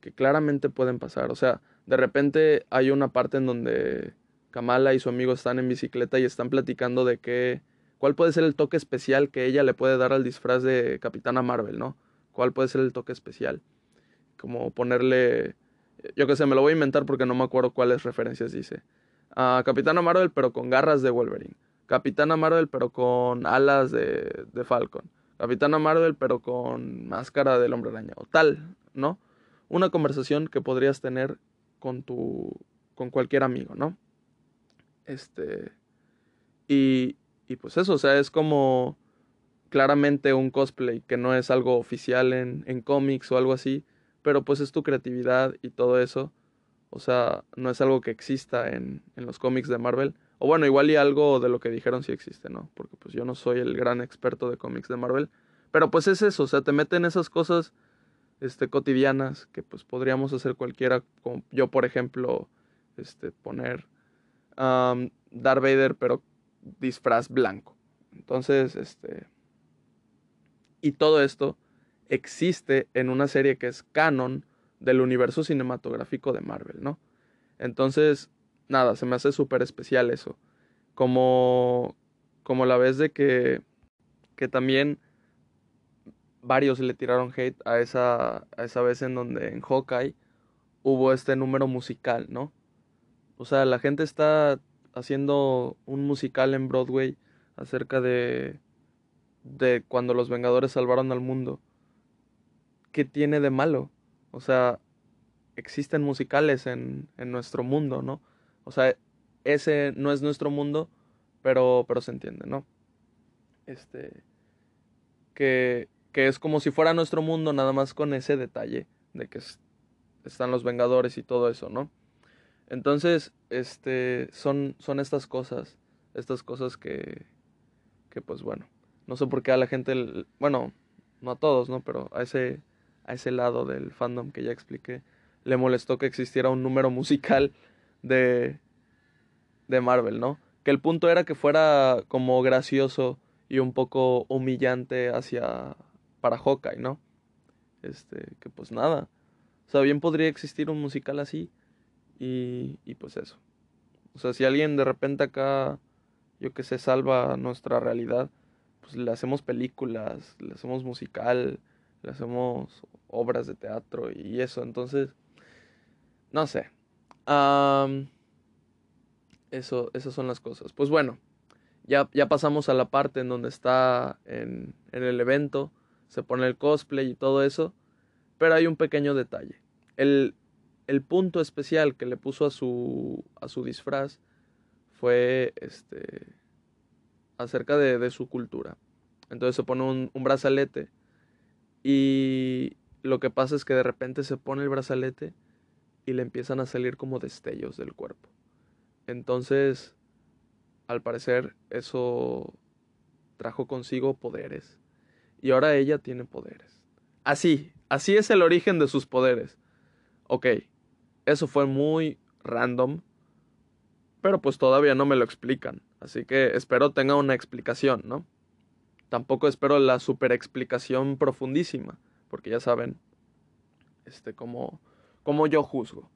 que claramente pueden pasar. O sea, de repente hay una parte en donde Kamala y su amigo están en bicicleta y están platicando de qué, cuál puede ser el toque especial que ella le puede dar al disfraz de Capitana Marvel, ¿no? ¿Cuál puede ser el toque especial? Como ponerle yo qué sé, me lo voy a inventar porque no me acuerdo cuáles referencias dice. Uh, Capitana Marvel, pero con garras de Wolverine. Capitana Marvel, pero con alas de, de Falcon. Capitana Marvel, pero con máscara del hombre araña. O tal, ¿no? Una conversación que podrías tener con tu. con cualquier amigo, ¿no? Este. Y. Y pues eso, o sea, es como. Claramente un cosplay que no es algo oficial en, en cómics o algo así pero pues es tu creatividad y todo eso. O sea, no es algo que exista en, en los cómics de Marvel. O bueno, igual y algo de lo que dijeron sí existe, ¿no? Porque pues yo no soy el gran experto de cómics de Marvel. Pero pues es eso, o sea, te meten esas cosas este, cotidianas que pues podríamos hacer cualquiera. Como yo, por ejemplo, este, poner um, Darth Vader, pero disfraz blanco. Entonces, este... Y todo esto existe en una serie que es canon del universo cinematográfico de Marvel, ¿no? Entonces, nada, se me hace súper especial eso. Como, como la vez de que, que también varios le tiraron hate a esa, a esa vez en donde en Hawkeye hubo este número musical, ¿no? O sea, la gente está haciendo un musical en Broadway acerca de, de cuando los Vengadores salvaron al mundo. ¿qué tiene de malo? O sea, existen musicales en, en nuestro mundo, ¿no? O sea, ese no es nuestro mundo, pero, pero se entiende, ¿no? Este, que, que es como si fuera nuestro mundo, nada más con ese detalle de que están los Vengadores y todo eso, ¿no? Entonces, este, son, son estas cosas, estas cosas que, que pues bueno, no sé por qué a la gente, bueno, no a todos, ¿no? Pero a ese, a ese lado del fandom que ya expliqué, le molestó que existiera un número musical de, de Marvel, ¿no? Que el punto era que fuera como gracioso y un poco humillante hacia, para Hawkeye, ¿no? Este, que pues nada. O sea, bien podría existir un musical así y, y pues eso. O sea, si alguien de repente acá, yo que sé, salva nuestra realidad, pues le hacemos películas, le hacemos musical, le hacemos obras de teatro y eso. Entonces, no sé. eso, esas son las cosas. Pues bueno, ya, ya pasamos a la parte en donde está en, en el evento, se pone el cosplay y todo eso. Pero hay un pequeño detalle. El, el punto especial que le puso a su, a su disfraz fue este, acerca de, su cultura. Entonces se pone un, un, brazalete y lo que pasa es que de repente se pone el brazalete y le empiezan a salir como destellos del cuerpo. Entonces, al parecer, eso trajo consigo poderes. Y ahora ella tiene poderes. Así, así es el origen de sus poderes. Ok, eso fue muy random, pero pues todavía no me lo explican. Así que espero tenga una explicación, ¿no? Tampoco espero la super explicación profundísima, porque ya saben, este, como, como yo juzgo.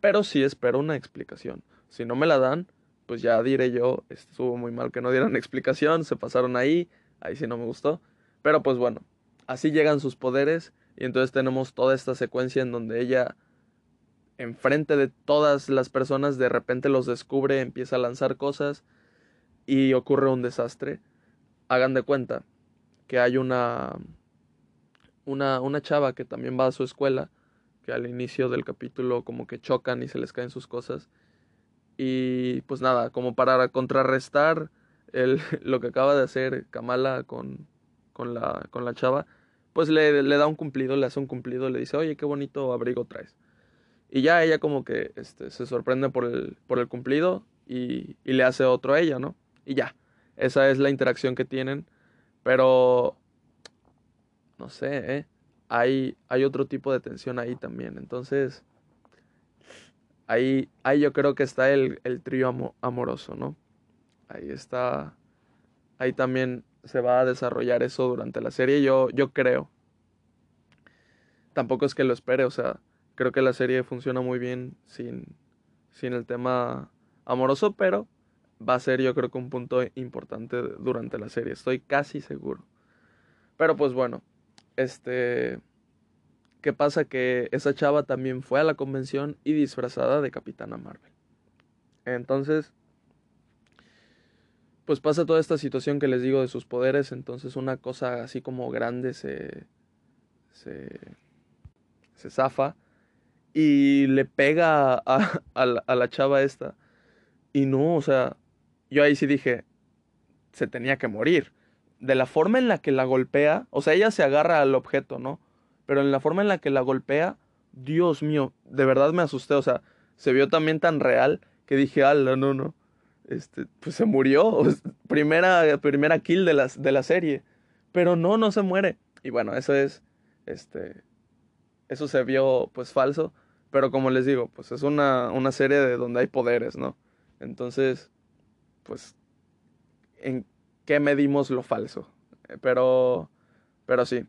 Pero sí espero una explicación. Si no me la dan, pues ya diré yo, estuvo muy mal que no dieran explicación, se pasaron ahí, ahí sí no me gustó. Pero pues bueno, así llegan sus poderes y entonces tenemos toda esta secuencia en donde ella enfrente de todas las personas de repente los descubre, empieza a lanzar cosas y ocurre un desastre. Hagan de cuenta que hay una, una, una chava que también va a su escuela, que al inicio del capítulo como que chocan y se les caen sus cosas. Y pues nada, como para contrarrestar el, lo que acaba de hacer Kamala con, con, la, con la chava, pues le, le da un cumplido, le hace un cumplido, le dice, oye, qué bonito abrigo traes. Y ya ella como que este, se sorprende por el, por el cumplido y, y, le hace otro a ella, ¿no? Y ya, esa es la interacción que tienen. Pero, no sé, ¿eh? hay, hay otro tipo de tensión ahí también. Entonces, ahí, ahí yo creo que está el, el trío amoroso, ¿no? Ahí está, ahí también se va a desarrollar eso durante la serie, yo, yo creo. Tampoco es que lo espere, o sea, creo que la serie funciona muy bien sin, sin el tema amoroso, pero va a ser yo creo que un punto importante durante la serie, estoy casi seguro. Pero pues bueno, este... ¿Qué pasa? Que esa chava también fue a la convención y disfrazada de Capitana Marvel. Entonces, pues pasa toda esta situación que les digo de sus poderes, entonces una cosa así como grande se, se, se zafa y le pega a, a, la, chava esta. Y no, o sea, yo ahí sí dije, se tenía que morir. De la forma en la que la golpea, o sea, ella se agarra al objeto, ¿no? Pero en la forma en la que la golpea, Dios mío, de verdad me asusté, o sea, se vio también tan real que dije, ala, no, no, este, pues se murió, primera, primera kill de la, de la serie, pero no, no se muere. Y bueno, eso es, este, eso se vio pues falso, pero como les digo, pues es una, una serie de donde hay poderes, ¿no? Entonces, pues, ¿en qué medimos lo falso? Eh, pero, pero sí,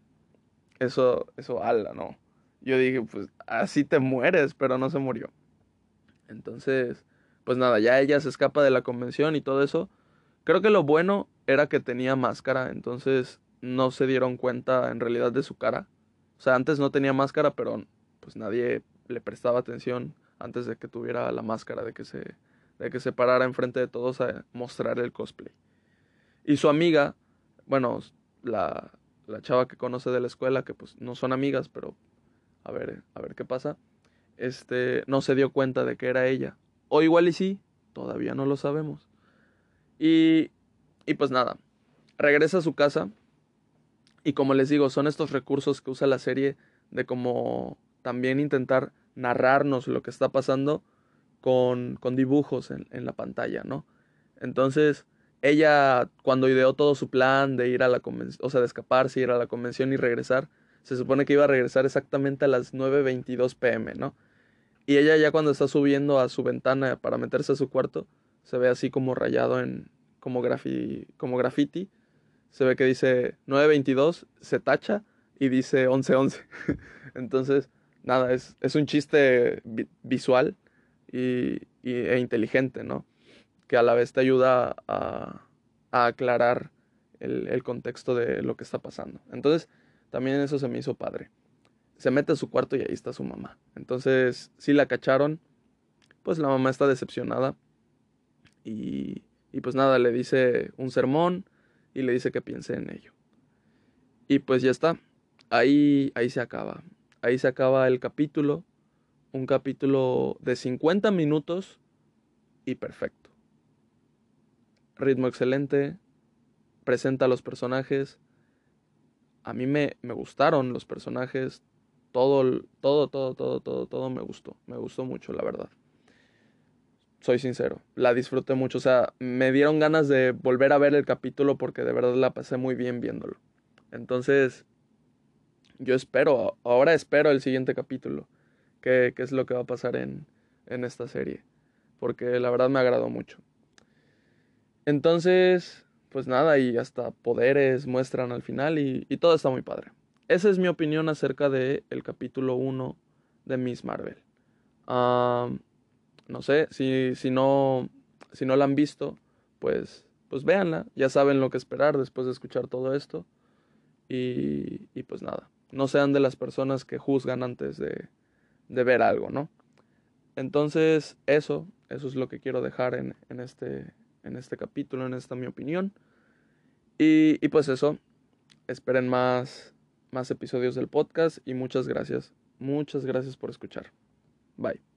eso, eso ala, ¿no? Yo dije, pues así te mueres, pero no se murió. Entonces, pues nada, ya ella se escapa de la convención y todo eso. Creo que lo bueno era que tenía máscara, entonces no se dieron cuenta en realidad de su cara. O sea, antes no tenía máscara, pero pues nadie le prestaba atención antes de que tuviera la máscara, de que se, de que se parara enfrente de todos a mostrar el cosplay. Y su amiga, bueno, la, la chava que conoce de la escuela, que pues no son amigas, pero a ver, a ver qué pasa. este, no se dio cuenta de que era ella. O igual y sí, todavía no lo sabemos. Y, y pues nada, regresa a su casa y como les digo, son estos recursos que usa la serie de como también intentar narrarnos lo que está pasando con, con dibujos en, en, la pantalla, ¿no? Entonces, ella cuando ideó todo su plan de ir a la convención, o sea, de escaparse, ir a la convención y regresar, se supone que iba a regresar exactamente a las 9.22 pm, ¿no? Y ella ya cuando está subiendo a su ventana para meterse a su cuarto, se ve así como rayado en como, grafi, como graffiti. Se ve que dice 922, se tacha y dice 1111. Entonces, nada, es, es un chiste visual y, e inteligente, ¿no? Que a la vez te ayuda a, a aclarar el, el contexto de lo que está pasando. Entonces, también eso se me hizo padre se mete a su cuarto y ahí está su mamá. Entonces, si la cacharon, pues la mamá está decepcionada. Y, y pues nada, le dice un sermón y le dice que piense en ello. Y pues ya está. Ahí, ahí se acaba. Ahí se acaba el capítulo. Un capítulo de 50 minutos y perfecto. Ritmo excelente. Presenta a los personajes. A mí me, me gustaron los personajes todo, todo, todo, todo, todo, todo me gustó. Me gustó mucho, la verdad. Soy sincero, la disfruté mucho. O sea, me dieron ganas de volver a ver el capítulo porque de verdad la pasé muy bien viéndolo. Entonces, yo espero, ahora espero el siguiente capítulo. ¿Qué, qué es lo que va a pasar en, en esta serie? Porque la verdad me agradó mucho. Entonces, pues nada, y hasta poderes muestran al final y, y todo está muy padre. Esa es mi opinión acerca del el capítulo 1 de Miss Marvel. no sé, si, si, no, si no la han visto, pues, pues véanla. Ya saben lo que esperar después de escuchar todo esto. Y, y pues nada, no sean de las personas que juzgan antes de, de ver algo, ¿no? Entonces, eso, eso es lo que quiero dejar en, este, en este capítulo, en esta mi opinión. Y, y pues eso, esperen más más episodios del podcast y muchas gracias. Muchas gracias por escuchar. Bye.